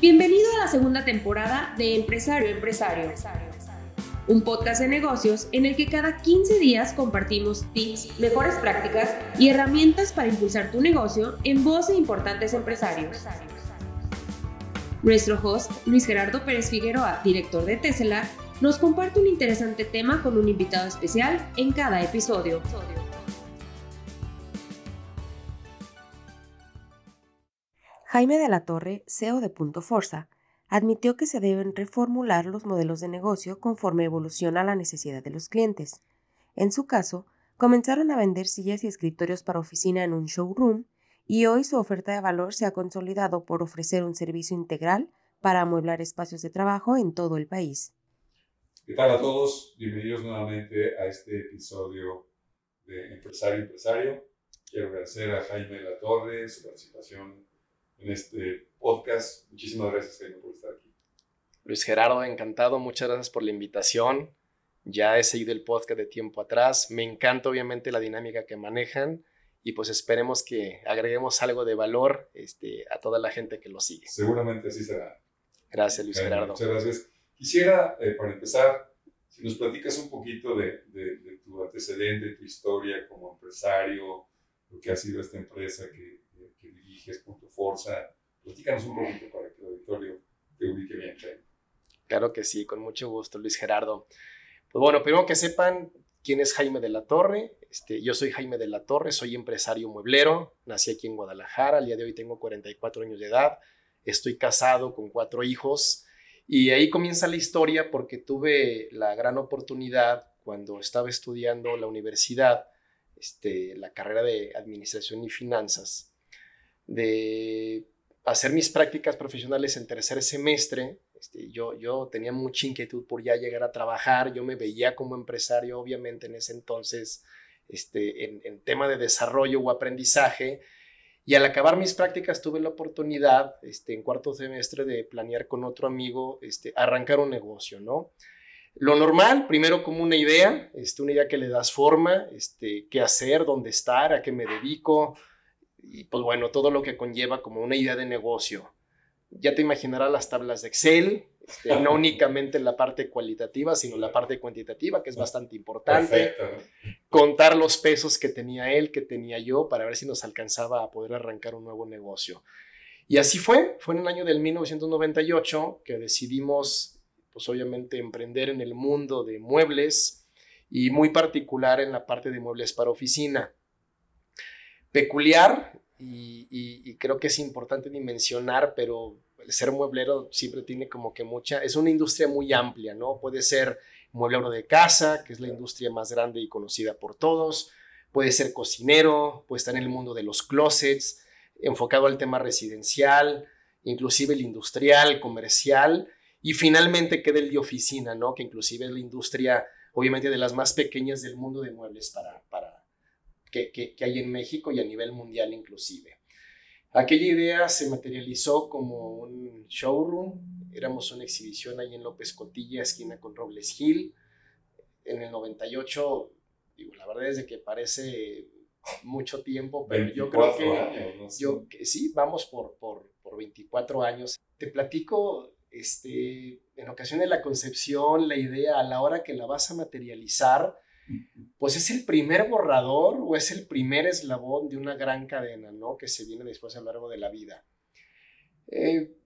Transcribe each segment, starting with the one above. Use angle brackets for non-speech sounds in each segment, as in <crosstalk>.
Bienvenido a la segunda temporada de Empresario Empresario, un podcast de negocios en el que cada 15 días compartimos tips, mejores prácticas y herramientas para impulsar tu negocio en voz de importantes empresarios. Nuestro host, Luis Gerardo Pérez Figueroa, director de Tesla, nos comparte un interesante tema con un invitado especial en cada episodio. Jaime de la Torre, CEO de Punto Forza, admitió que se deben reformular los modelos de negocio conforme evoluciona la necesidad de los clientes. En su caso, comenzaron a vender sillas y escritorios para oficina en un showroom y hoy su oferta de valor se ha consolidado por ofrecer un servicio integral para amueblar espacios de trabajo en todo el país. ¿Qué tal a todos? Bienvenidos nuevamente a este episodio de Empresario Empresario. Quiero agradecer a Jaime de la Torre su participación en este podcast. Muchísimas gracias, Jaime, por estar aquí. Luis Gerardo, encantado. Muchas gracias por la invitación. Ya he seguido el podcast de tiempo atrás. Me encanta, obviamente, la dinámica que manejan y pues esperemos que agreguemos algo de valor este, a toda la gente que lo sigue. Seguramente así será. Gracias, Luis Gerardo. Muchas gracias. Quisiera, eh, para empezar, si nos platicas un poquito de, de, tu antecedente, tu historia como empresario, lo que ha sido esta empresa que, diriges, Punto Forza. Platícanos un poquito para que el auditorio te ubique bien, Claro que sí, con mucho gusto, Luis Gerardo. Pues bueno, primero que sepan quién es Jaime de la Torre. Este, yo soy Jaime de la Torre, soy empresario mueblero, nací aquí en Guadalajara, al día de hoy tengo 44 años de edad, estoy casado con cuatro hijos y ahí comienza la historia porque tuve la gran oportunidad cuando estaba estudiando la universidad, este, la carrera de Administración y Finanzas, de hacer mis prácticas profesionales en tercer semestre. Este, yo, yo tenía mucha inquietud por ya llegar a trabajar, yo me veía como empresario, obviamente en ese entonces, este, en, tema de desarrollo o aprendizaje. Y al acabar mis prácticas tuve la oportunidad, este, en cuarto semestre, de planear con otro amigo, este, arrancar un negocio, ¿no? Lo normal, primero como una idea, este, una idea que le das forma, este, qué hacer, dónde estar, a qué me dedico, y pues bueno, todo lo que conlleva como una idea de negocio. Ya te imaginarás las tablas de Excel, este, no <laughs> únicamente la parte cualitativa, sino la parte cuantitativa, que es bastante importante. Contar los pesos que tenía él, que tenía yo, para ver si nos alcanzaba a poder arrancar un nuevo negocio. Y así fue, fue en el año del 1998 que decidimos, pues obviamente, emprender en el mundo de muebles y muy particular en la parte de muebles para oficina peculiar y, creo que es importante dimensionar, pero el ser mueblero siempre tiene como que mucha, es una industria muy amplia, ¿no? Puede ser mueblero de casa, que es la industria más grande y conocida por todos, puede ser cocinero, puede estar en el mundo de los closets, enfocado al tema residencial, inclusive el industrial, comercial, y finalmente queda el de oficina, ¿no? Que inclusive es la industria, obviamente, de las más pequeñas del mundo de muebles para, para, que, hay en México y a nivel mundial inclusive. Aquella idea se materializó como un showroom, éramos una exhibición ahí en López Cotilla, esquina con Robles Hill. En el 98, digo, la verdad es de que parece mucho tiempo, pero yo creo que, yo, que sí, vamos por, por, por 24 años. Te platico este, en ocasión de la concepción, la idea, a la hora que la vas a materializar, pues es el primer borrador o es el primer eslabón de una gran cadena, ¿no? Que se viene después a lo largo de la vida. Eh,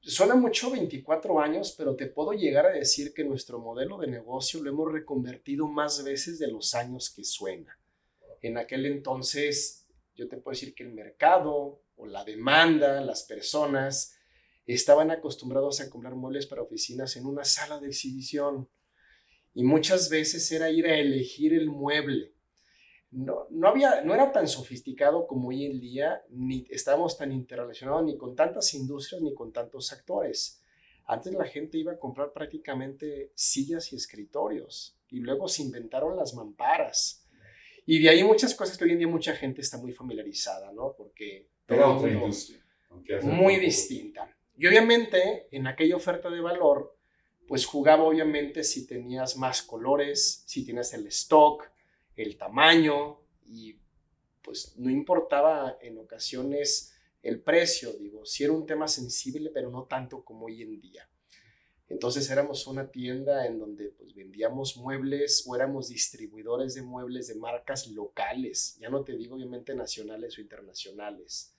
suena mucho 24 años, pero te puedo llegar a decir que nuestro modelo de negocio lo hemos reconvertido más veces de los años que suena. En aquel entonces, yo te puedo decir que el mercado o la demanda, las personas, estaban acostumbrados a comprar muebles para oficinas en una sala de exhibición y muchas veces era ir a elegir el mueble. No, no, había, no era tan sofisticado como hoy en día, ni estábamos tan interrelacionados ni con tantas industrias ni con tantos actores. Antes la gente iba a comprar prácticamente sillas y escritorios y luego se inventaron las mamparas. Y de ahí muchas cosas que hoy en día mucha gente está muy familiarizada, ¿no? Porque... Era otra industria. Muy distinta. Y obviamente en aquella oferta de valor pues jugaba obviamente si tenías más colores, si tienes el stock, el tamaño y pues no importaba en ocasiones el precio, digo, sí era un tema sensible, pero no tanto como hoy en día. Entonces éramos una tienda en donde pues, vendíamos muebles o éramos distribuidores de muebles de marcas locales, ya no te digo obviamente nacionales o internacionales.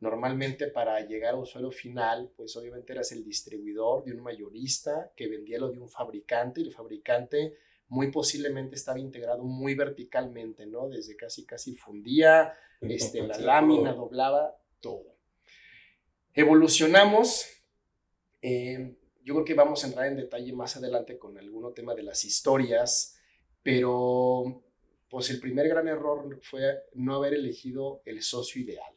Normalmente para llegar al usuario final, pues obviamente eras el distribuidor de un mayorista que vendía lo de un fabricante y el fabricante muy posiblemente estaba integrado muy verticalmente, ¿no? Desde casi casi fundía, este, <laughs> la lámina, doblaba, todo. Evolucionamos. Eh, yo creo que vamos a entrar en detalle más adelante con algún tema de las historias, pero pues el primer gran error fue no haber elegido el socio ideal.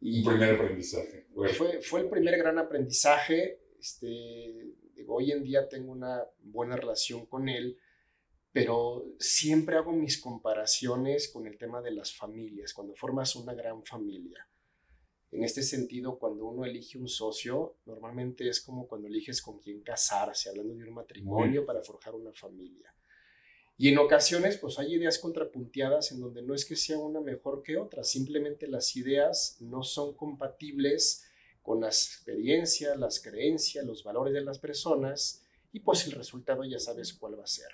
Y primer aprendizaje. Fue, fue el primer gran aprendizaje. Este, hoy en día tengo una buena relación con él, pero siempre hago mis comparaciones con el tema de las familias, cuando formas una gran familia. En este sentido, cuando uno elige un socio, normalmente es como cuando eliges con quién casarse, hablando de un matrimonio para forjar una familia. Y en ocasiones, pues hay ideas contrapunteadas en donde no es que sea una mejor que otra, simplemente las ideas no son compatibles con las experiencias, las creencias, los valores de las personas y pues el resultado ya sabes cuál va a ser.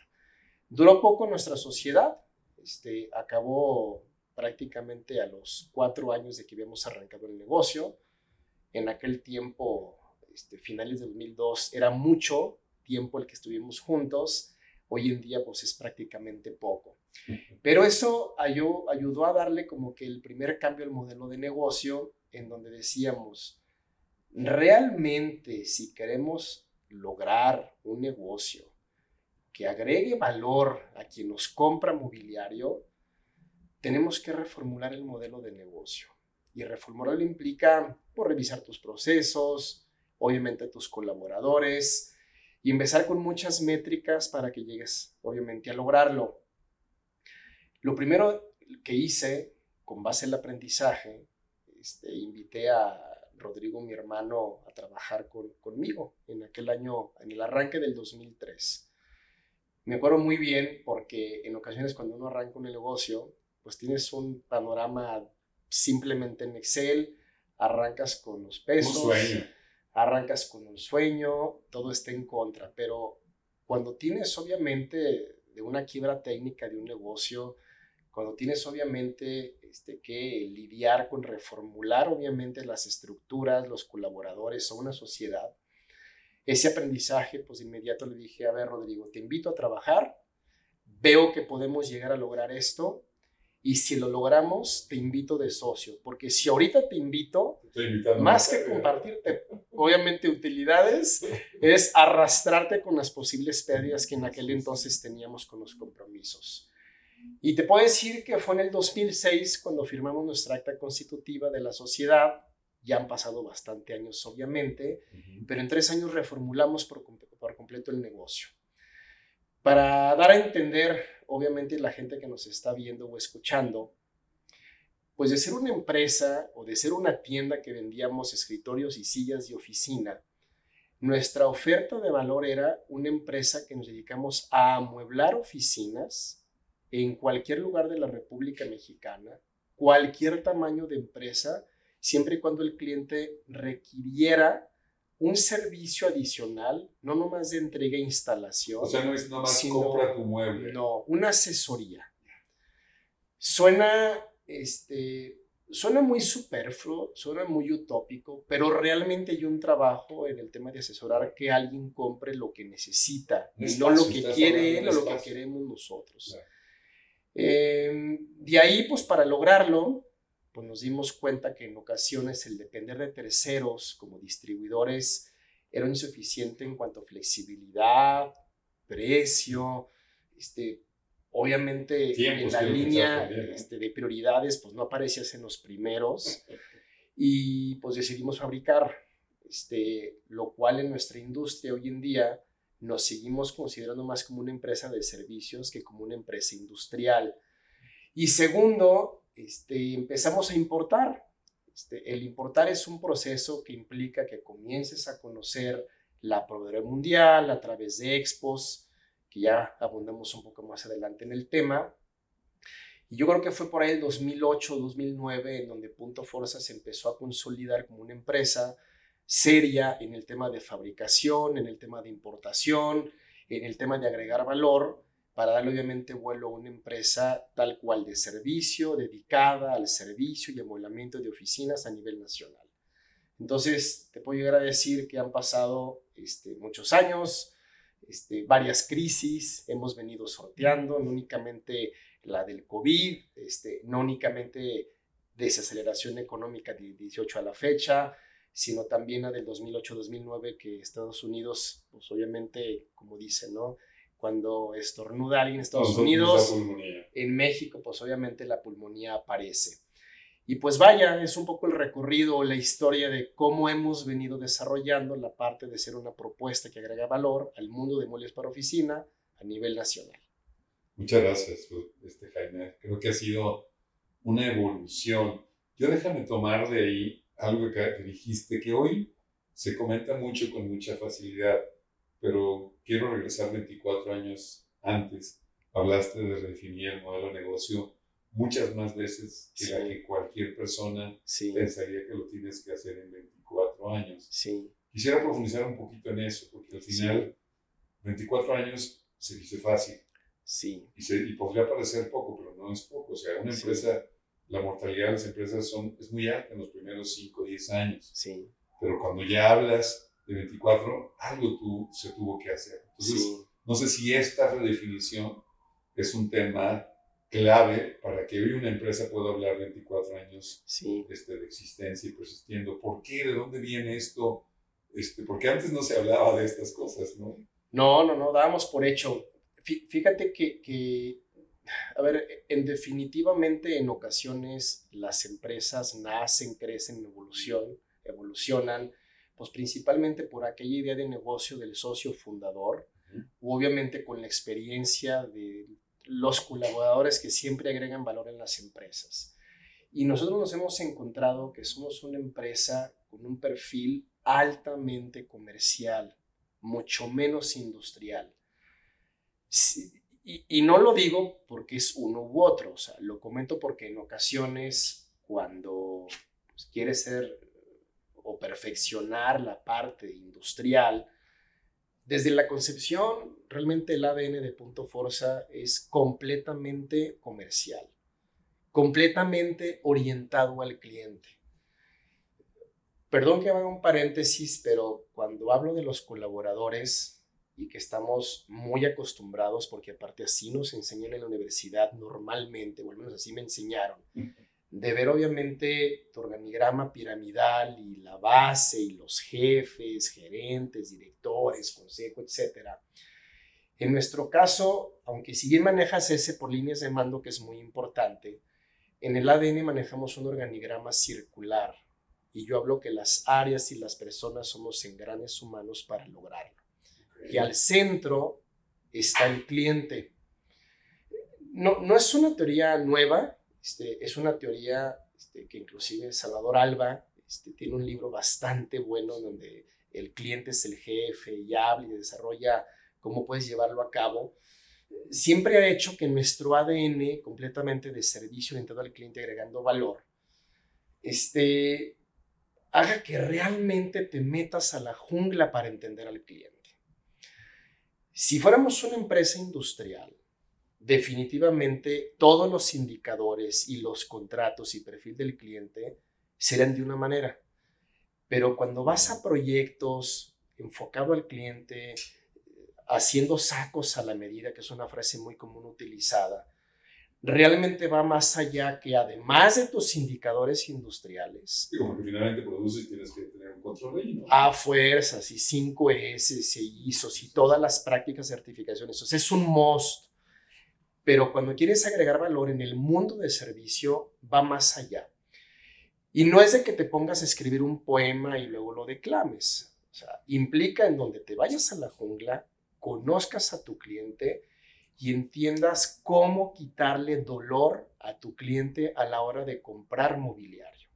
Duró poco nuestra sociedad, este, acabó prácticamente a los cuatro años de que habíamos arrancado el negocio. En aquel tiempo, este, finales de 2002, era mucho tiempo el que estuvimos juntos Hoy en día pues es prácticamente poco. Pero eso ayudó, a darle como que el primer cambio al modelo de negocio en donde decíamos, realmente si queremos lograr un negocio que agregue valor a quien nos compra mobiliario, tenemos que reformular el modelo de negocio. Y reformularlo implica por pues, revisar tus procesos, obviamente tus colaboradores, y empezar con muchas métricas para que llegues, obviamente, a lograrlo. Lo primero que hice, con base en el aprendizaje, este, invité a Rodrigo, mi hermano, a trabajar conmigo en aquel año, en el arranque del 2003. Me acuerdo muy bien porque en ocasiones cuando uno arranca un negocio, pues tienes un panorama simplemente en Excel, arrancas con los pesos. Un sueño arrancas con un sueño, todo está en contra, pero cuando tienes obviamente de una quiebra técnica de un negocio, cuando tienes obviamente este, que lidiar con reformular obviamente las estructuras, los colaboradores o una sociedad, ese aprendizaje, pues de inmediato le dije, a ver, Rodrigo, te invito a trabajar, veo que podemos llegar a lograr esto, y si lo logramos, te invito de socio, porque si ahorita te invito, más que compartirte, obviamente, utilidades, <laughs> es arrastrarte con las posibles pérdidas que en aquel entonces teníamos con los compromisos. Y te puedo decir que fue en el 2006 cuando firmamos nuestra acta constitutiva de la sociedad, ya han pasado bastante años, obviamente, pero en tres años reformulamos por, por completo el negocio. Para dar a entender obviamente la gente que nos está viendo o escuchando, pues de ser una empresa o de ser una tienda que vendíamos escritorios y sillas de oficina, nuestra oferta de valor era una empresa que nos dedicamos a amueblar oficinas en cualquier lugar de la República Mexicana, cualquier tamaño de empresa, siempre y cuando el cliente requiriera un servicio adicional, no nomás de entrega e instalación. O sea, no es nomás compra tu mueble. No, una asesoría. Suena, este, suena muy superfluo, suena muy utópico, pero realmente hay un trabajo en el tema de asesorar que alguien compre lo que necesita, no lo que quiere él o lo que queremos nosotros. Em, de ahí, pues para lograrlo, pues nos dimos cuenta que en ocasiones el depender de terceros como distribuidores era insuficiente en cuanto a flexibilidad, precio, este, obviamente en la línea este, de prioridades pues no aparecías en los primeros y pues decidimos fabricar, este, lo cual en nuestra industria hoy en día nos seguimos considerando más como una empresa de servicios que como una empresa industrial. Y segundo, este, empezamos a importar. Este, el importar es un proceso que implica que comiences a conocer la proveedora mundial a través de expos, que ya abundamos un poco más adelante en el tema. Y yo creo que fue por ahí el 2008, 2009 en donde Punto Forza se empezó a consolidar como una empresa seria en el tema de fabricación, en el tema de importación, en el tema de agregar valor, para darle obviamente vuelo a una empresa tal cual de servicio, dedicada al servicio y amueblamiento de oficinas a nivel nacional. Entonces, te puedo llegar a decir que han pasado este, muchos años, este, varias crisis, hemos venido sorteando, no únicamente la del COVID, este, no únicamente desaceleración económica de 18 a la fecha, sino también la del 2008-2009 que Estados Unidos, pues obviamente, como dicen, ¿no? Cuando estornuda alguien en Estados Unidos, en México, pues obviamente la pulmonía aparece. Y pues vaya, es un poco el recorrido, la historia de cómo hemos venido desarrollando la parte de ser una propuesta que agrega valor al mundo de muebles para oficina a nivel nacional. Muchas gracias, este, Jaime. Creo que ha sido una evolución. Yo déjame tomar de ahí algo que, dijiste, que hoy se comenta mucho con mucha facilidad, pero quiero regresar 24 años antes. Hablaste de redefinir el modelo de negocio muchas más veces que la que cualquier persona pensaría que lo tienes que hacer en 24 años. Sí. Quisiera profundizar un poquito en eso, porque al final 24 años se dice fácil. Sí. Y, se, y podría parecer poco, pero no es poco. O sea, una empresa la mortalidad de las empresas son, es muy alta en los primeros 5 o 10 años. Sí. Pero cuando ya hablas de 24, algo tú, se tuvo que hacer. Entonces, no sé si esta redefinición es un tema clave para que hoy una empresa pueda hablar 24 años sí. este, de existencia y persistiendo. ¿Por qué? ¿De dónde viene esto? Este, porque antes no se hablaba de estas cosas, ¿no? No, no, no, dábamos por hecho. Fíjate que, que a ver, en definitivamente en ocasiones las empresas nacen, crecen, evolución, evolucionan, pues principalmente por aquella idea de negocio del socio fundador, obviamente con la experiencia de los colaboradores que siempre agregan valor en las empresas. Y nosotros nos hemos encontrado que somos una empresa con un perfil altamente comercial, mucho menos industrial. Y, no lo digo porque es uno u otro, o sea, lo comento porque en ocasiones cuando pues, quieres ser o perfeccionar la parte industrial, desde la concepción, realmente el ADN de Punto Forza es completamente comercial, completamente orientado al cliente. Perdón que haga un paréntesis, pero cuando hablo de los colaboradores, y que estamos muy acostumbrados, porque aparte así nos enseñan en la universidad normalmente, o al menos así me enseñaron, de ver obviamente tu organigrama piramidal y la base y los jefes, gerentes, directores, consejo, etc. En nuestro caso, aunque si bien manejas ese por líneas de mando, que es muy importante, en el ADN manejamos un organigrama circular y yo hablo que las áreas y las personas somos engranes humanos para lograrlo que al centro está el cliente. No, no es una teoría nueva, este, es una teoría este, que inclusive Salvador Alba este, tiene un libro bastante bueno donde el cliente es el jefe y habla y desarrolla cómo puedes llevarlo a cabo. Siempre ha hecho que nuestro ADN completamente de servicio orientado al cliente agregando valor, haga que realmente te metas a la jungla para entender al cliente. Si fuéramos una empresa industrial, definitivamente todos los indicadores y los contratos y perfil del cliente serían de una manera. Pero cuando vas a proyectos enfocado al cliente, haciendo sacos a la medida, que es una frase muy común utilizada, realmente va más allá que además de tus indicadores industriales. Sí, como que finalmente produces y tienes que tener un control ahí, ¿no? A fuerzas y 5S, y ISOs y todas las prácticas certificaciones. O sea, es un must. Pero cuando quieres agregar valor en el mundo de servicio, va más allá. Y no es de que te pongas a escribir un poema y luego lo declames. O sea, implica en donde te vayas a la jungla, conozcas a tu cliente, y entiendas cómo quitarle dolor a tu cliente a la hora de comprar mobiliario.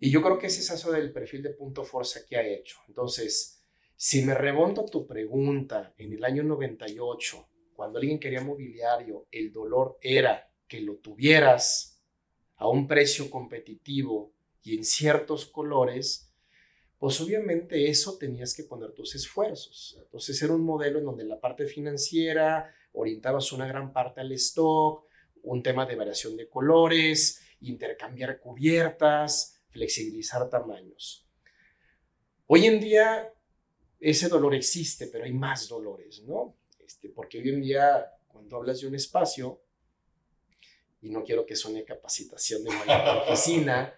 Y yo creo que ese es eso del perfil de punto fuerza que ha hecho. Entonces, si me remonto a tu pregunta, en el año 98, cuando alguien quería mobiliario, el dolor era que lo tuvieras a un precio competitivo y en ciertos colores, pues obviamente eso tenías que poner tus esfuerzos. Entonces era un modelo en donde la parte financiera orientabas una gran parte al stock, un tema de variación de colores, intercambiar cubiertas, flexibilizar tamaños. Hoy en día ese dolor existe, pero hay más dolores, ¿no? Este, porque hoy en día cuando hablas de un espacio, y no quiero que suene capacitación de una oficina,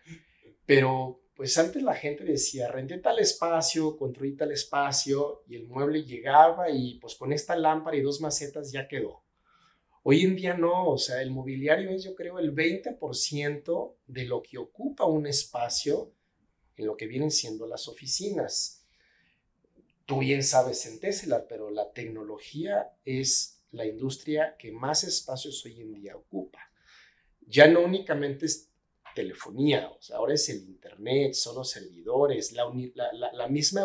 pero pues antes la gente decía, renté tal espacio, construí tal espacio, y el mueble llegaba y pues con esta lámpara y dos macetas ya quedó. Hoy en día no, o sea, el mobiliario es yo creo el 20% de lo que ocupa un espacio en lo que vienen siendo las oficinas. Tú bien sabes en Tesla, pero la tecnología es la industria que más espacios hoy en día ocupa. Ya no únicamente es telefonía, ahora es el Internet, son los servidores, la, misma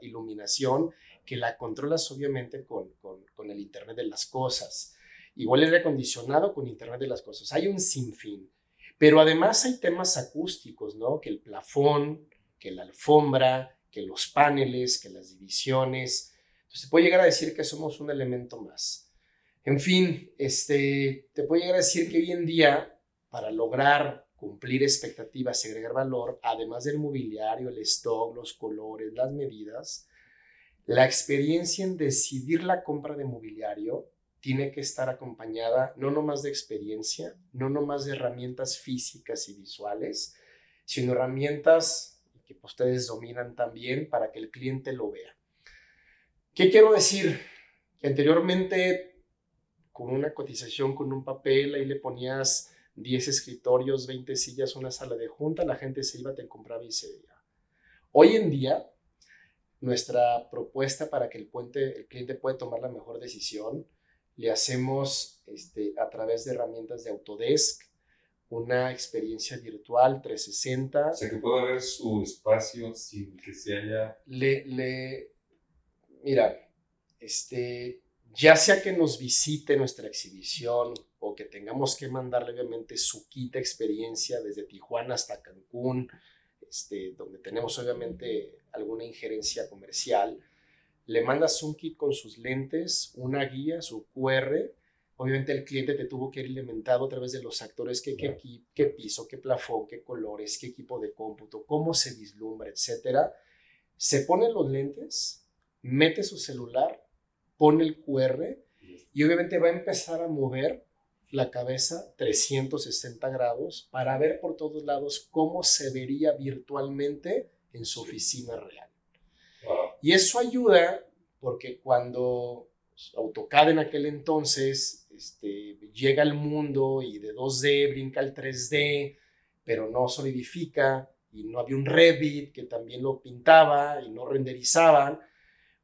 iluminación que la controlas obviamente con, con, con el Internet de las cosas igual el acondicionado con Internet de las Cosas. Hay un sinfín. Pero además hay temas acústicos, ¿no? Que el plafón, que la alfombra, que los paneles, que las divisiones. Entonces te puede llegar a decir que somos un elemento más. En fin, este, te puede llegar a decir que hoy en día, para lograr cumplir expectativas agregar valor, además del mobiliario, el stock, los colores, las medidas, la experiencia en decidir la compra de mobiliario tiene que estar acompañada no nomás de experiencia, no nomás de herramientas físicas y visuales, sino herramientas que ustedes dominan también para que el cliente lo vea. ¿Qué quiero decir? Anteriormente con una cotización, con un papel, ahí le ponías 10 escritorios, 20 sillas, una sala de junta, la gente se iba, te compraba y se veía. Hoy en día, nuestra propuesta para que el cliente pueda tomar la mejor decisión le hacemos este, a través de herramientas de Autodesk una experiencia virtual 360. O sea, que pueda ver su espacio sin que se haya... Le, le, mira, este, ya sea que nos visite nuestra exhibición o que tengamos que mandarle obviamente su kit experiencia desde Tijuana hasta Cancún, este, donde tenemos obviamente alguna injerencia comercial, le mandas un kit con sus lentes, una guía, su QR. Obviamente el cliente te tuvo que ir alimentado a través de los actores, qué, qué, qué piso, qué plafón, qué colores, qué equipo de cómputo, cómo se vislumbra, etcétera. Se pone los lentes, mete su celular, pone el QR y obviamente va a empezar a mover la cabeza 360 grados para ver por todos lados cómo se vería virtualmente en su oficina real. Y eso ayuda porque cuando AutoCAD en aquel entonces este, llega al mundo y de 2D brinca al 3D, pero no solidifica y no había un Revit que también lo pintaba y no renderizaban,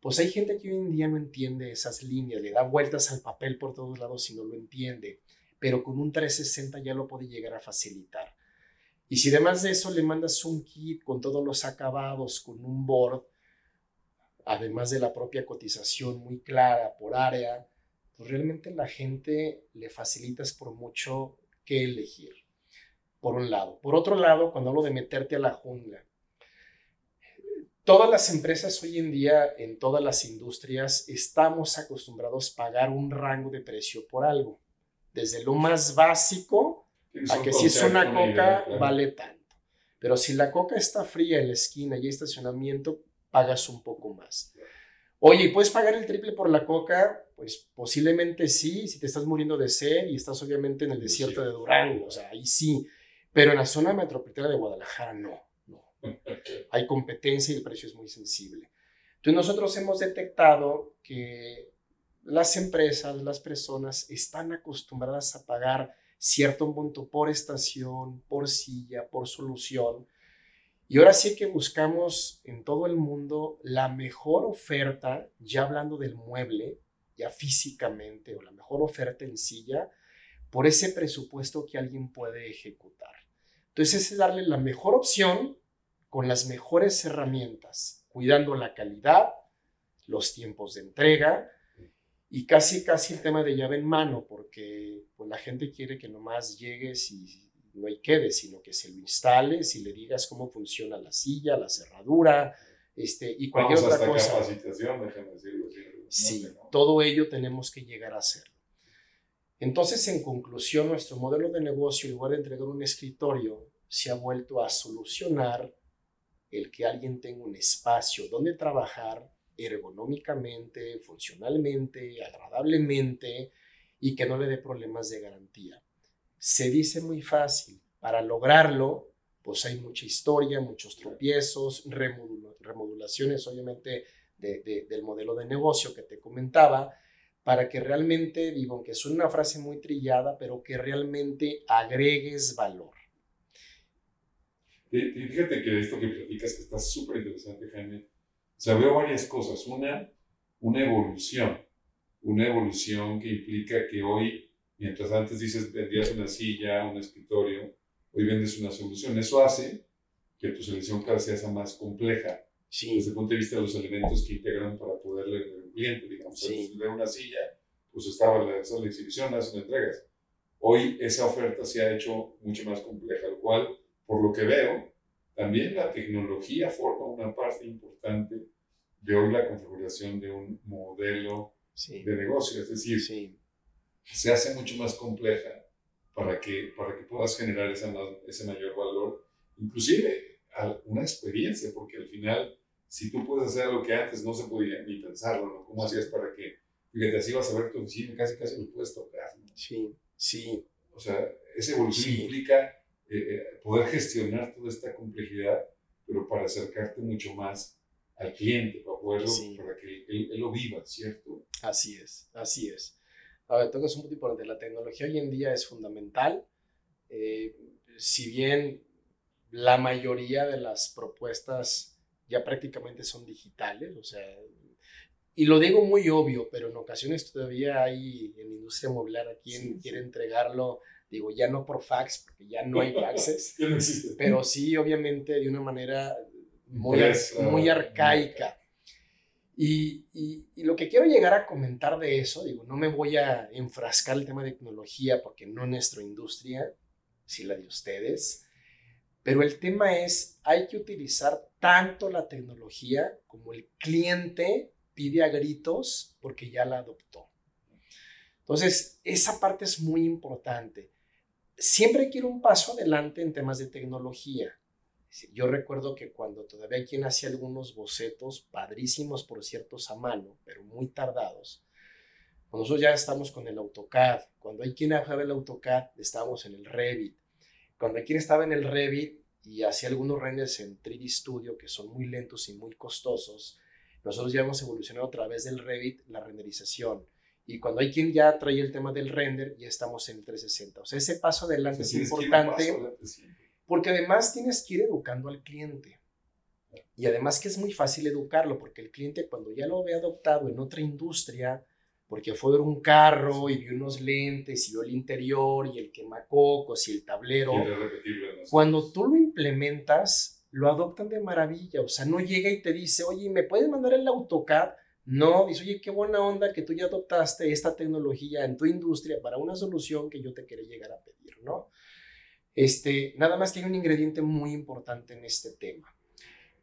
pues hay gente que hoy en día no entiende esas líneas, le da vueltas al papel por todos lados y no lo entiende, pero con un 360 ya lo puede llegar a facilitar. Y si además de eso le mandas un kit con todos los acabados, con un board, además de la propia cotización muy clara por área, pues realmente la gente le facilitas por mucho que elegir, por un lado. Por otro lado, cuando hablo de meterte a la jungla, todas las empresas hoy en día, en todas las industrias, estamos acostumbrados a pagar un rango de precio por algo, desde lo más básico a que si es una coca vale tanto. Pero si la coca está fría en la esquina y hay estacionamiento, pagas un poco más. Oye, ¿puedes pagar el triple por la coca? Pues posiblemente sí, si te estás muriendo de sed y estás obviamente en el desierto de Durango, o sea, ahí sí, pero en la zona metropolitana de Guadalajara no, no. <laughs> Hay competencia y el precio es muy sensible. Entonces nosotros hemos detectado que las empresas, las personas están acostumbradas a pagar cierto monto por estación, por silla, por solución, y ahora sí que buscamos en todo el mundo la mejor oferta, ya hablando del mueble, ya físicamente, o la mejor oferta en silla, por ese presupuesto que alguien puede ejecutar. Entonces es darle la mejor opción con las mejores herramientas, cuidando la calidad, los tiempos de entrega y casi, casi el tema de llave en mano, porque pues, la gente quiere que nomás llegues y no hay quede, sino que se lo instales y le digas cómo funciona la silla, la cerradura, este, y cualquier Vamos otra hasta cosa. capacitación, déjame decirlo así. Sí, todo ello tenemos que llegar a hacerlo. Entonces, en conclusión, nuestro modelo de negocio, en lugar de entregar un escritorio, se ha vuelto a solucionar el que alguien tenga un espacio donde trabajar ergonómicamente, funcionalmente, agradablemente y que no le dé problemas de garantía. Se dice muy fácil. Para lograrlo, pues hay mucha historia, muchos tropiezos, remodula- remodulaciones, obviamente, de- de- del modelo de negocio que te comentaba, para que realmente, digo, aunque es una frase muy trillada, pero que realmente agregues valor. Fíjate que esto que platicas que está súper interesante, Jaime. O sea, veo varias cosas. Una, una evolución. Una evolución que implica que hoy, mientras antes dices vendías una silla, un escritorio, hoy vendes una solución. Eso hace que tu selección cada vez sea más compleja Sí, desde el punto de vista de los elementos que integran para poderle vender a un cliente. Digamos, Sí. de una silla, pues estaba la, la exhibición, las entregas. Hoy esa oferta se ha hecho mucho más compleja, lo cual, por lo que veo, también la tecnología forma una parte importante de hoy la configuración de un modelo sí, de negocio. Es decir, sí, se hace mucho más compleja para que, para que puedas generar esa ese mayor valor, inclusive a una experiencia, porque al final, si tú puedes hacer lo que antes no se podía ni pensarlo, ¿no? ¿Cómo hacías para que, fíjate, así vas a ver tu oficina, casi casi lo puedes tocar, ¿no? sí, sí, O sea, esa evolución Sí. implica eh, eh, poder gestionar toda esta complejidad, pero para acercarte mucho más al cliente, para poderlo, Sí. para que él, él lo viva, ¿cierto? Así es, así es. A ver, tocas un punto importante. La tecnología hoy en día es fundamental. Eh, si bien la mayoría de las propuestas ya prácticamente son digitales, o sea, y lo digo muy obvio, pero en ocasiones todavía hay en la industria mobiliaria quien Sí, sí. quiere entregarlo, digo, ya no por fax, porque ya no hay <laughs> faxes, no pero sí, obviamente, de una manera muy, ar- muy arcaica. Y, y- y lo que quiero llegar a comentar de eso, digo, no me voy a enfrascar el tema de tecnología porque no es nuestra industria, sí la de ustedes, pero el tema es, hay que utilizar tanto la tecnología como el cliente pide a gritos porque ya la adoptó. Entonces, esa parte es muy importante. Siempre quiero un paso adelante en temas de tecnología. Yo recuerdo que cuando todavía quien hacía algunos bocetos, padrísimos por ciertos a mano, pero muy tardados, nosotros ya estamos con el AutoCAD, cuando hay quien usaba el AutoCAD, estábamos en el Revit. Cuando quien estaba en el Revit y hacía algunos renders en 3D Studio que son muy lentos y muy costosos, nosotros ya hemos evolucionado a través del Revit la renderización. Y cuando hay quien ya trae el tema del render, ya estamos en el 360. O sea, ese paso adelante sea, es importante. adelante. Porque además tienes que ir educando al cliente. Y además que es muy fácil educarlo, porque el cliente cuando ya lo ve adoptado en otra industria, porque fue ver un carro y vio unos lentes y vio el interior y el quemacocos y el tablero, ¿no? cuando tú lo implementas, lo adoptan de maravilla. O sea, no llega y te dice, oye, ¿me puedes mandar el AutoCAD? No, dice, oye, qué buena onda que tú ya adoptaste esta tecnología en tu industria para una solución que yo te quería llegar a pedir, ¿no? Este, nada más que hay un ingrediente muy importante en este tema.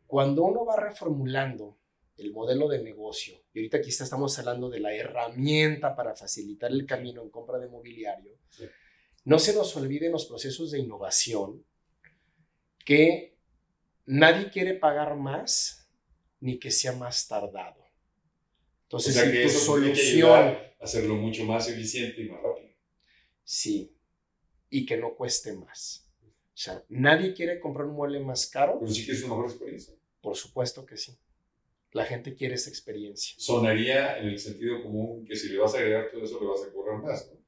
Cuando uno va reformulando el modelo de negocio, y ahorita aquí está- estamos hablando de la herramienta para facilitar el camino en compra de mobiliario, Sí. no se nos olviden los procesos de innovación que nadie quiere pagar más ni que sea más tardado. Entonces, o sea si que tu tiene que solución, a hacerlo mucho más eficiente y más rápido. sí, y que no cueste más. O sea, nadie quiere comprar un mueble más caro, Pero sí que es una mejor experiencia. por supuesto que sí. La gente quiere esa experiencia. Sonaría en el sentido común que si le vas a agregar todo eso, le vas a cobrar más, ¿no?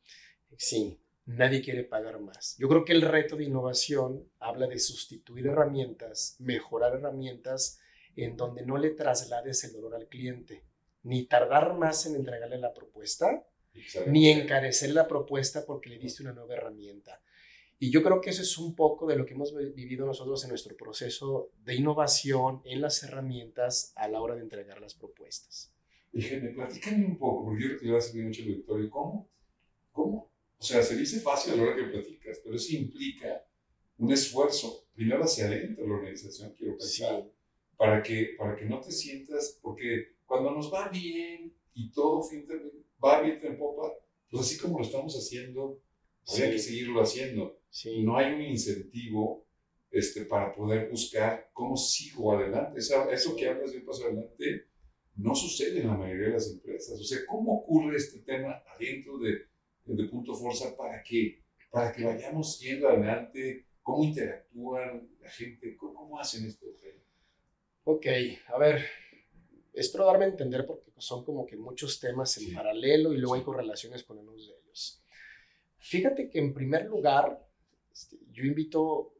Sí, nadie quiere pagar más. Yo creo que el reto de innovación habla de sustituir herramientas, mejorar herramientas en donde no le traslades el dolor al cliente, ni tardar más en entregarle la propuesta, ni encarecer la propuesta porque le diste una nueva herramienta. Y yo creo que eso es un poco de lo que hemos vi- vivido nosotros en nuestro proceso de innovación en las herramientas a la hora de entregar las propuestas. dije, me platícame un poco, porque yo creo que le va a servir mucho auditorio. ¿Cómo? ¿Cómo? O sea, se dice fácil a la hora que platicas, pero eso implica un esfuerzo, primero hacia adentro de la organización, quiero pensar, para, que, para que no te sientas, porque cuando nos va bien y todo va bien en popa, pues así como lo estamos haciendo, hay que seguirlo haciendo. No hay un incentivo este, para poder buscar cómo sigo adelante. eso que hablas de un paso adelante no sucede en la mayoría de las empresas. O sea, ¿cómo ocurre este tema adentro de, de Punto Forza para que, para que vayamos yendo adelante? ¿Cómo interactúan la gente? ¿Cómo, hacen esto? Ok, a ver, espero darme a entender porque son como que muchos temas en paralelo y luego hay correlaciones con unos de ellos. Fíjate que en primer lugar, este, yo invito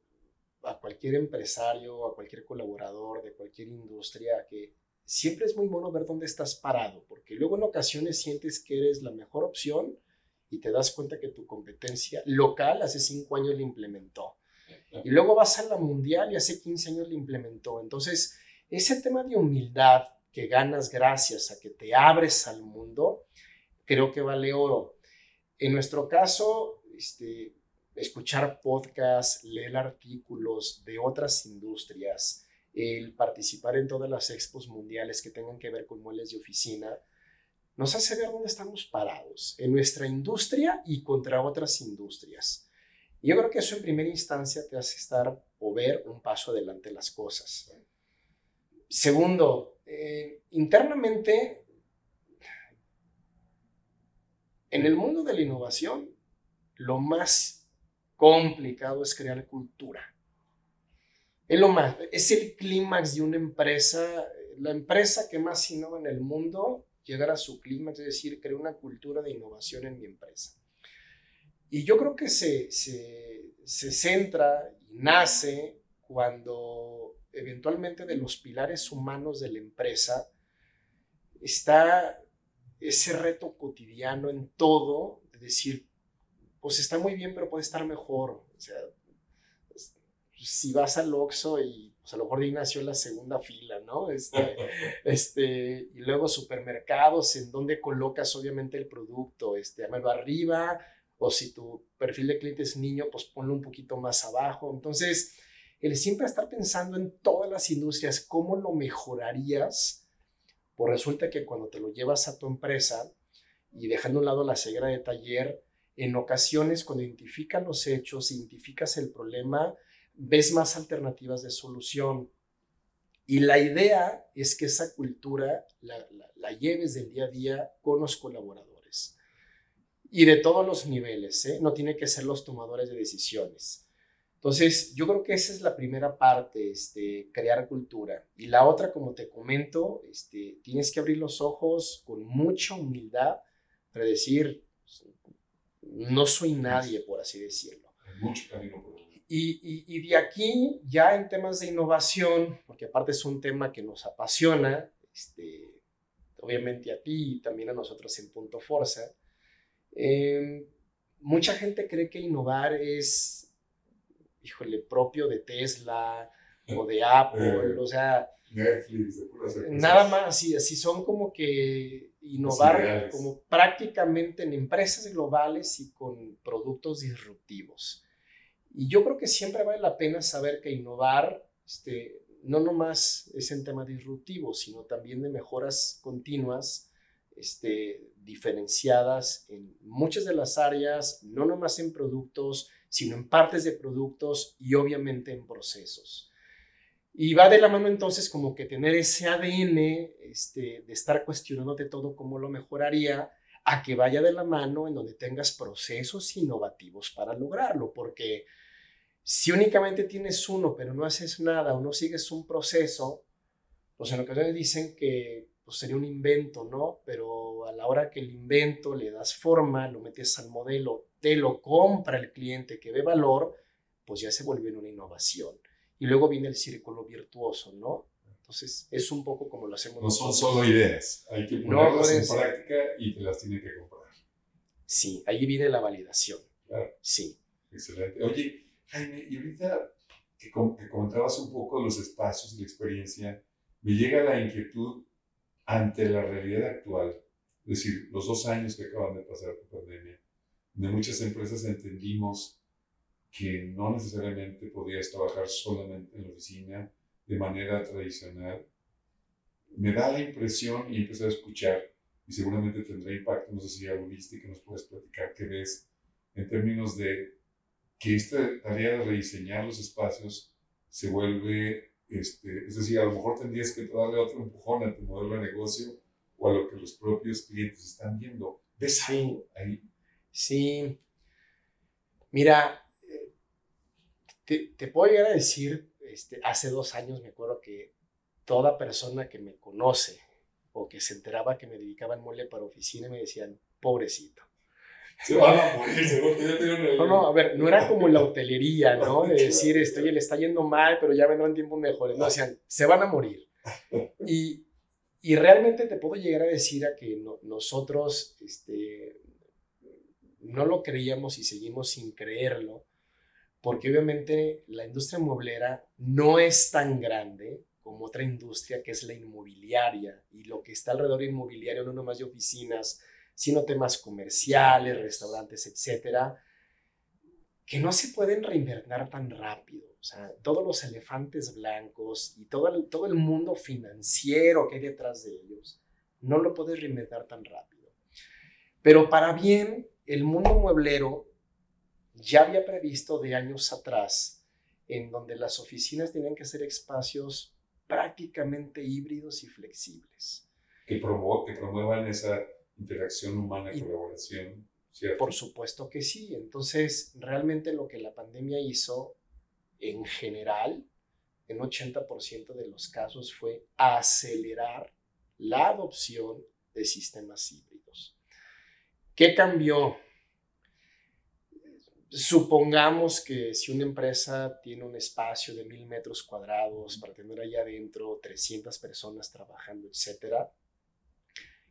a cualquier empresario, a cualquier colaborador de cualquier industria que siempre es muy bueno ver dónde estás parado, porque luego en ocasiones sientes que eres la mejor opción y te das cuenta que tu competencia local hace cinco años la implementó. Y luego vas a la mundial y hace 15 años la implementó. Entonces, ese tema de humildad que ganas gracias a que te abres al mundo, creo que vale oro. En nuestro caso, este, escuchar podcasts, leer artículos de otras industrias, el participar en todas las expos mundiales que tengan que ver con muebles de oficina, nos hace ver dónde estamos parados en nuestra industria y contra otras industrias. Y yo creo que eso en primera instancia te hace estar o ver un paso adelante las cosas. Segundo, eh, internamente, en el mundo de la innovación, lo más complicado es crear cultura. Es lo más, es el clímax de una empresa, la empresa que más innova en el mundo, llegar a su clímax, es decir, crear una cultura de innovación en mi empresa. Y yo creo que se, se, se centra y nace cuando eventualmente de los pilares humanos de la empresa está ese reto cotidiano en todo, de decir, pues está muy bien, pero puede estar mejor. O sea, si vas al Oxxo y pues a lo mejor de nació la segunda fila, ¿no? Este, <laughs> este, y luego supermercados en donde colocas obviamente el producto, este, amelo arriba, o si tu perfil de cliente es niño, pues ponlo un poquito más abajo. Entonces, el siempre estar pensando en todas las industrias, cómo lo mejorarías, pues resulta que cuando te lo llevas a tu empresa y dejando a un lado la ceguera de taller, en ocasiones cuando identificas los hechos, identificas el problema, ves más alternativas de solución. Y la idea es que esa cultura la, lleves del día a día con los colaboradores. Y de todos los niveles, ¿eh? no tiene que ser los tomadores de decisiones. Entonces, yo creo que esa es la primera parte, este, crear cultura. Y la otra, como te comento, este, tienes que abrir los ojos con mucha humildad para decir, no soy nadie, por así decirlo. mucho camino por y, de aquí, ya en temas de innovación, porque aparte es un tema que nos apasiona, este, obviamente a ti y también a nosotros en Punto Forza, em, mucha gente cree que innovar es, híjole, propio de Tesla o de Apple, o sea, Netflix, nada más, así, así son como que innovar como prácticamente en empresas globales y con productos disruptivos. Y yo creo que siempre vale la pena saber que innovar este, no nomás es en tema disruptivo, sino también de mejoras continuas, este, diferenciadas en muchas de las áreas, no nomás en productos, sino en partes de productos y obviamente en procesos. Y va de la mano entonces como que tener ese ADN este, de estar cuestionándote todo cómo lo mejoraría, a que vaya de la mano en donde tengas procesos innovativos para lograrlo, porque si únicamente tienes uno, pero no haces nada o no sigues un proceso, pues en ocasiones dicen que pues, sería un invento, ¿no? Pero a la hora que el invento le das forma, lo metes al modelo, te lo compra el cliente que ve valor, pues ya se volvió en una innovación. Y luego viene el círculo virtuoso, ¿no? Entonces, es un poco como lo hacemos No son solo ideas, hay que ponerlas en práctica y te las tiene que comprar. Sí, ahí viene la validación. Claro. Sí. Excelente. Oye, Jaime, y ahorita que, comentabas un poco los espacios y la experiencia, me llega la inquietud ante la realidad actual, es decir, los dos años que acaban de pasar por pandemia, de muchas empresas entendimos que no necesariamente podías trabajar solamente en la oficina de manera tradicional. Me da la impresión y empecé a escuchar, y seguramente tendrá impacto, no sé si ya lo viste, que nos puedes platicar qué ves en términos de que esta tarea de rediseñar los espacios se vuelve, este, es decir, a lo mejor tendrías que darle otro empujón a tu modelo de negocio o a lo que los propios clientes están viendo. ¿Ves sí. ahí? Sí. Mira, te, te, puedo llegar a decir, este, hace dos años me acuerdo que toda persona que me conoce o que se enteraba que me dedicaba al mole para oficina me decían, pobrecito. Se van a morir, se No, no, a ver, no era como la hotelería, <laughs> ¿no? De decir, estoy, le está yendo mal, pero ya vendrán tiempos mejores. No, decían, se van a morir. Y, y realmente te puedo llegar a decir a que nosotros este, no lo creíamos y seguimos sin creerlo, porque obviamente la industria mueblera no es tan grande como otra industria que es la inmobiliaria y lo que está alrededor inmobiliario no nomás de oficinas, sino temas comerciales, restaurantes, etcétera, que no se pueden reinvertir tan rápido. O sea, todos los elefantes blancos y todo el, todo el mundo financiero que hay detrás de ellos, no lo puedes reinventar tan rápido. Pero para bien, el mundo mueblero ya había previsto de años atrás en donde las oficinas tenían que ser espacios prácticamente híbridos y flexibles. Que, que promuevan esa interacción humana y colaboración. ¿cierto? Por supuesto que sí. Entonces, realmente lo que la pandemia hizo en general, en 80% de los casos, fue acelerar la adopción de sistemas híbridos. ¿Qué cambió? Supongamos que si una empresa tiene un espacio de mil metros cuadrados para tener allá adentro 300 personas trabajando, etcétera,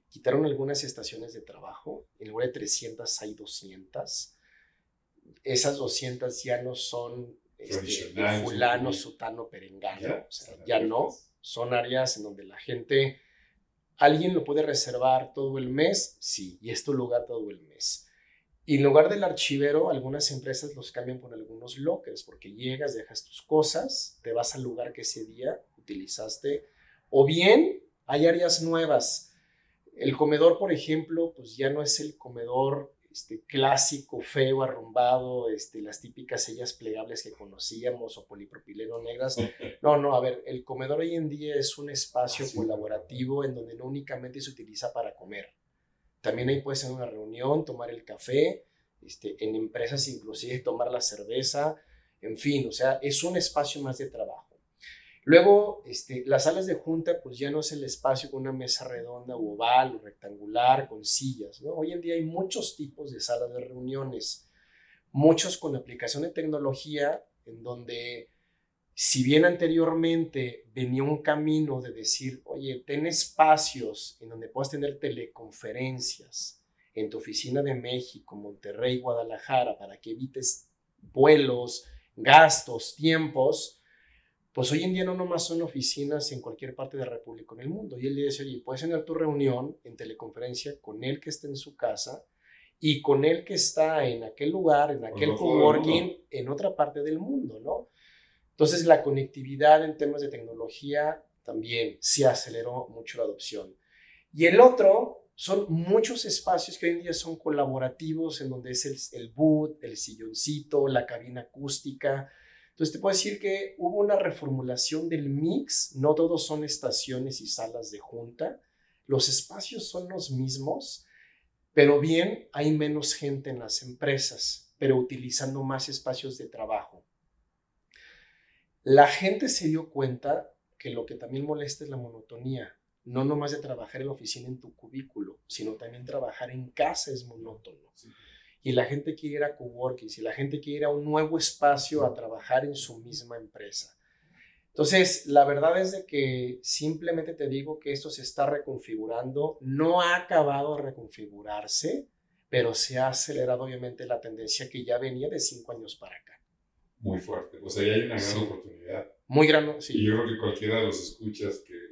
quitaron algunas estaciones de trabajo, en lugar de 300 hay 200. Esas 200 ya no son este, fulano, sutano, perengano, o sea, ya no, son áreas en donde la gente, alguien lo puede reservar todo el mes, sí, y es tu lugar todo el mes. Y en lugar del archivero, algunas empresas los cambian por algunos lockers, porque llegas, dejas tus cosas, te vas al lugar que ese día utilizaste, o bien hay áreas nuevas. El comedor, por ejemplo, pues ya no es el comedor este, clásico, feo, arrumbado, este, las típicas sellas plegables que conocíamos o polipropileno negras. <laughs> No, no, a ver, el comedor hoy en día es un espacio colaborativo en donde no únicamente se utiliza para comer. También ahí puede ser una reunión, tomar el café, este, en empresas inclusive tomar la cerveza, en fin, o sea, es un espacio más de trabajo. Luego, este, las salas de junta, pues ya no es el espacio con una mesa redonda o oval rectangular con sillas. Hoy en día hay muchos tipos de salas de reuniones, muchos con aplicación de tecnología, en donde, si bien anteriormente venía un camino de decir, oye, ten espacios en donde puedas tener teleconferencias en tu oficina de México, Monterrey, Guadalajara, para que evites vuelos, gastos, tiempos, pues hoy en día no nomás son oficinas en cualquier parte de la República en el mundo. Y él le dice, oye, puedes tener tu reunión en teleconferencia con él que está en su casa y con él que está en aquel lugar, en aquel coworking, en otra parte del mundo, ¿no? Entonces la conectividad en temas de tecnología también se aceleró mucho la adopción. Y el otro son muchos espacios que hoy en día son colaborativos, en donde es el, el boot, el silloncito, la cabina acústica, entonces te puedo decir que hubo una reformulación del mix, no todos son estaciones y salas de junta, los espacios son los mismos, pero bien hay menos gente en las empresas, pero utilizando más espacios de trabajo. La gente se dio cuenta que lo que también molesta es la monotonía, no nomás de trabajar en la oficina en tu cubículo, sino también trabajar en casa es monótono y la gente quiere ir a coworking, si la gente quiere ir a un nuevo espacio a trabajar en su misma empresa. Entonces, la verdad es de que simplemente te digo que esto se está reconfigurando, no ha acabado de reconfigurarse, pero se ha acelerado obviamente la tendencia que ya venía de cinco años para acá. Muy fuerte, o sea, ya hay una gran oportunidad. Muy grande, sí. Y yo creo que cualquiera de los escuchas que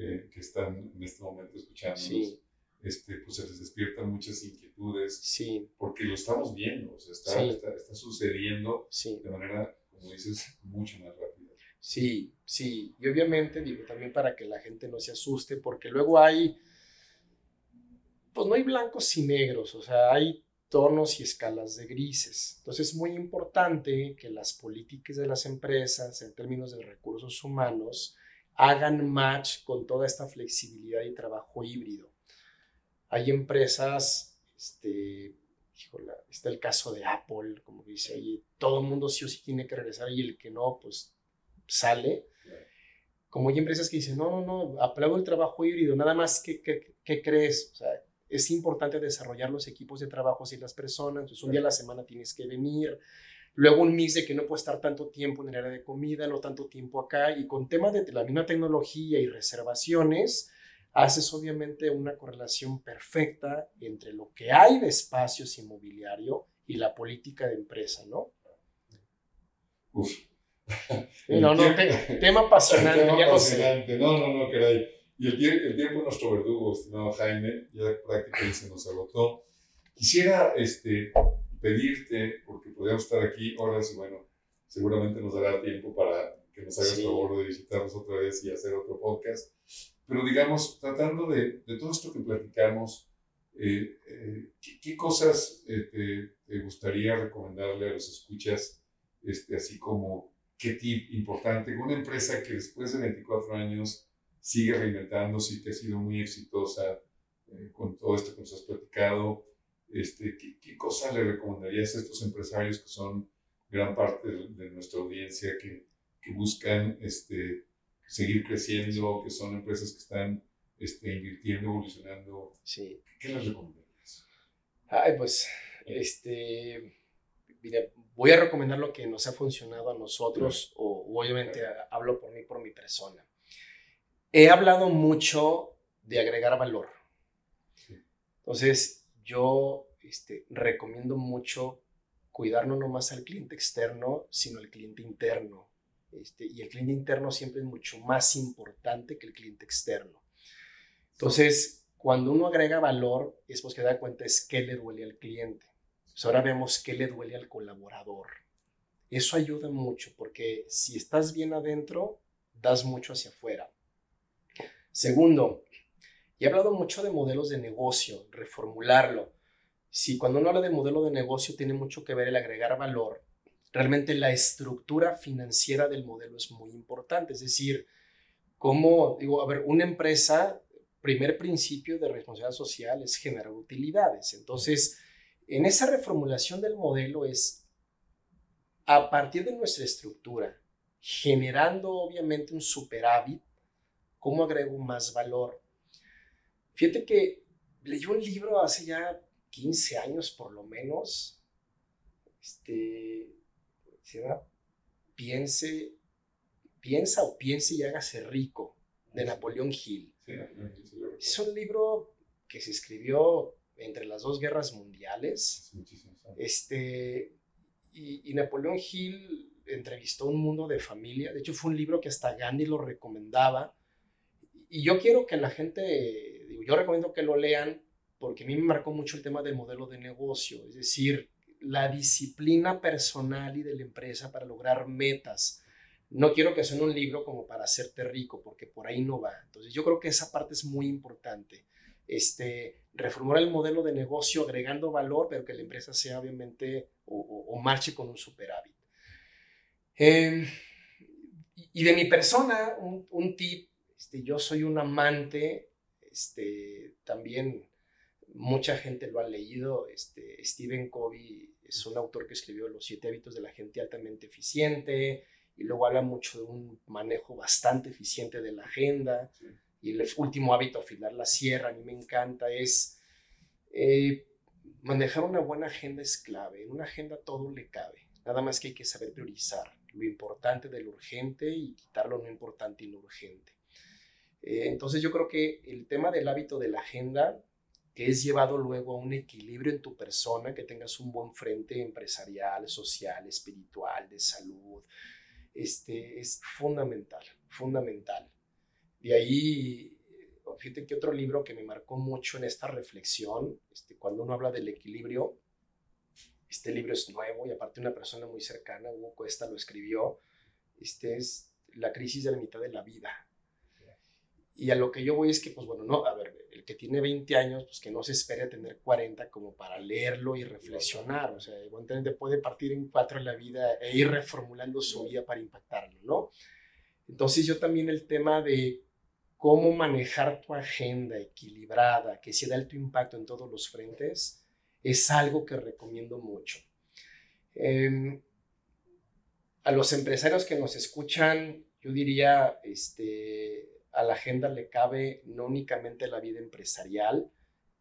eh, que están en este momento escuchándonos, Sí. este, pues se les despiertan muchas inquietudes, Sí, porque lo estamos viendo, o sea, está, está, está sucediendo sí. de manera, como dices, mucho más rápida. Sí, sí. Y obviamente, digo, también para que la gente no se asuste, porque luego hay, pues no hay blancos y negros, o sea, hay tonos y escalas de grises. Entonces es muy importante que las políticas de las empresas en términos de recursos humanos hagan match con toda esta flexibilidad y trabajo híbrido. Hay empresas, este, híjola, está el caso de Apple, como dice ahí, todo el mundo sí o sí tiene que regresar y el que no, pues sale. Como hay empresas que dicen, no, no, no, aplaudo el trabajo híbrido, nada más, ¿qué, qué, qué crees? O sea, es importante desarrollar los equipos de trabajo y las personas, entonces un día a la semana tienes que venir, luego un mix de que no puedes estar tanto tiempo en el área de comida, no tanto tiempo acá, y con temas de la misma tecnología y reservaciones, haces obviamente una correlación perfecta entre lo que hay de espacios inmobiliario y la política de empresa, ¿no? Uf. No, no, te- tema apasionante. Tema apasionante. No, no, no, caray. Y el, el tiempo es nuestro verdugo, estimado Jaime, ya prácticamente se nos agotó. Quisiera este, pedirte, porque podríamos estar aquí horas y bueno, seguramente nos dará tiempo para que nos hagas Sí. favor de visitarnos otra vez y hacer otro podcast. Pero digamos, tratando de, de todo esto que platicamos, eh, eh, ¿qué, qué cosas eh, te, te gustaría recomendarle a los escuchas, este, así como qué tip importante? Una empresa que después de 24 años sigue reinventándose y que ha sido muy exitosa eh, con todo esto que nos has platicado. Este, ¿qué, ¿Qué cosa le recomendarías a estos empresarios que son gran parte de, de nuestra audiencia, que, que buscan este, seguir creciendo, que son empresas que están este, invirtiendo, evolucionando? Sí. ¿Qué les recomendarías? Ay, pues, este, mira, voy a recomendar lo que nos ha funcionado a nosotros, o, o obviamente hablo por mí, por mi persona. He hablado mucho de agregar valor. Entonces, yo este, recomiendo mucho cuidar no nomás al cliente externo, sino al cliente interno. Este, y el cliente interno siempre es mucho más importante que el cliente externo. Entonces, cuando uno agrega valor, es porque da cuenta es qué le duele al cliente. Pues ahora vemos qué le duele al colaborador. Eso ayuda mucho porque si estás bien adentro, das mucho hacia afuera. Segundo, y he hablado mucho de modelos de negocio, reformularlo. Si cuando uno habla de modelo de negocio tiene mucho que ver el agregar valor, realmente la estructura financiera del modelo es muy importante. Es decir, cómo, digo, a ver, una empresa, primer principio de responsabilidad social es generar utilidades. Entonces, en esa reformulación del modelo es a partir de nuestra estructura, generando obviamente un superávit, ¿cómo agrego más valor? Fíjate que leí un libro hace ya 15 años por lo menos, este, se llama Piense, piensa o piense y hágase rico, de Napoleón Hill. Sí. Es un libro que se escribió entre las dos guerras mundiales. Este, y, y Napoleón Hill entrevistó un mundo de familia. De hecho, fue un libro que hasta Gandhi lo recomendaba. Y yo quiero que la gente, digo, yo recomiendo que lo lean porque a mí me marcó mucho el tema del modelo de negocio, es decir, la disciplina personal y de la empresa para lograr metas. No quiero que sea un libro como para hacerte rico, porque por ahí no va. Entonces, yo creo que esa parte es muy importante. Este, reformular el modelo de negocio agregando valor, pero que la empresa sea obviamente o, o- o marche con un superávit. Eh, y de mi persona, un, un tip, este, yo soy un amante, este, también mucha gente lo ha leído, este, Stephen Covey es un autor que escribió Los siete hábitos de la gente altamente eficiente y luego habla mucho de un manejo bastante eficiente de la agenda. Sí. Y el último hábito, afilar la sierra, a mí me encanta, es eh, manejar una buena agenda es clave. En una agenda todo le cabe. Nada más que hay que saber priorizar lo importante de lo urgente y quitar lo no importante y lo urgente. Eh, entonces yo creo que el tema del hábito de la agenda, que es llevado luego a un equilibrio en tu persona, que tengas un buen frente empresarial, social, espiritual, de salud, este, es fundamental, fundamental. De ahí, fíjate que otro libro que me marcó mucho en esta reflexión, este, cuando uno habla del equilibrio, este libro es nuevo y aparte una persona muy cercana, Hugo Cuesta, lo escribió, este es La crisis de la mitad de la vida. Y a lo que yo voy es que, pues bueno, no, a ver, el que tiene 20 años, pues que no se espere a tener 40 como para leerlo y reflexionar. O sea, evidentemente puede partir en cuatro en la vida e ir reformulando su vida para impactarlo, ¿no? Entonces yo también el tema de cómo manejar tu agenda equilibrada, que sea de alto impacto en todos los frentes, es algo que recomiendo mucho. Em, a los empresarios que nos escuchan, yo diría, este, a la agenda le cabe no únicamente la vida empresarial,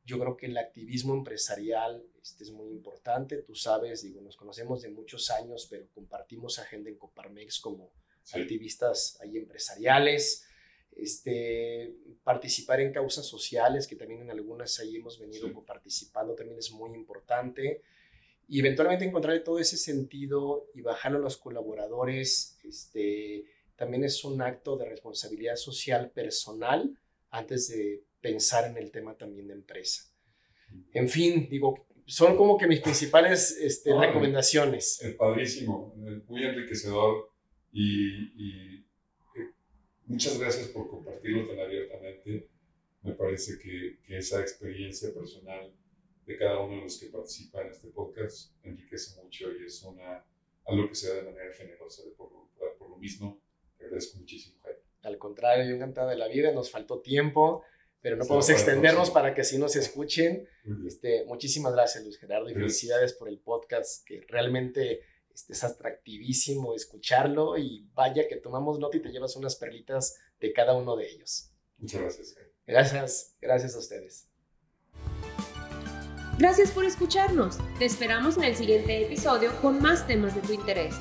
yo creo que el activismo empresarial este, es muy importante. Tú sabes, digo, nos conocemos de muchos años, pero compartimos agenda en Coparmex como activistas ahí empresariales. Este, participar en causas sociales, que también en algunas ahí hemos venido participando, también es muy importante. Y eventualmente encontrar todo ese sentido y bajarlo a los colaboradores, este, también es un acto de responsabilidad social personal antes de pensar en el tema también de empresa. En fin, digo, son como que mis principales este, recomendaciones. Es padrísimo, muy enriquecedor y, eh, muchas gracias por compartirlo tan abiertamente. Me parece que, que, esa experiencia personal de cada uno de los que participan en este podcast enriquece mucho y es una, algo que se da de manera generosa. Por, por lo mismo, te agradezco muchísimo, Jaime. Al contrario, yo encantado de la vida, nos faltó tiempo, pero no podemos extendernos para que así nos escuchen. Este, muchísimas gracias, Luis Gerardo, y felicidades por el podcast, que realmente este, es atractivísimo escucharlo y vaya que tomamos nota y te llevas unas perlitas de cada uno de ellos. Muchas gracias. Gracias, gracias a ustedes. Gracias por escucharnos. Te esperamos en el siguiente episodio con más temas de tu interés.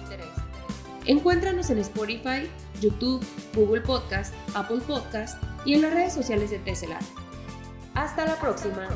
Encuéntranos en Spotify, YouTube, Google Podcast, Apple Podcast y en las redes sociales de Tesla. Hasta la próxima.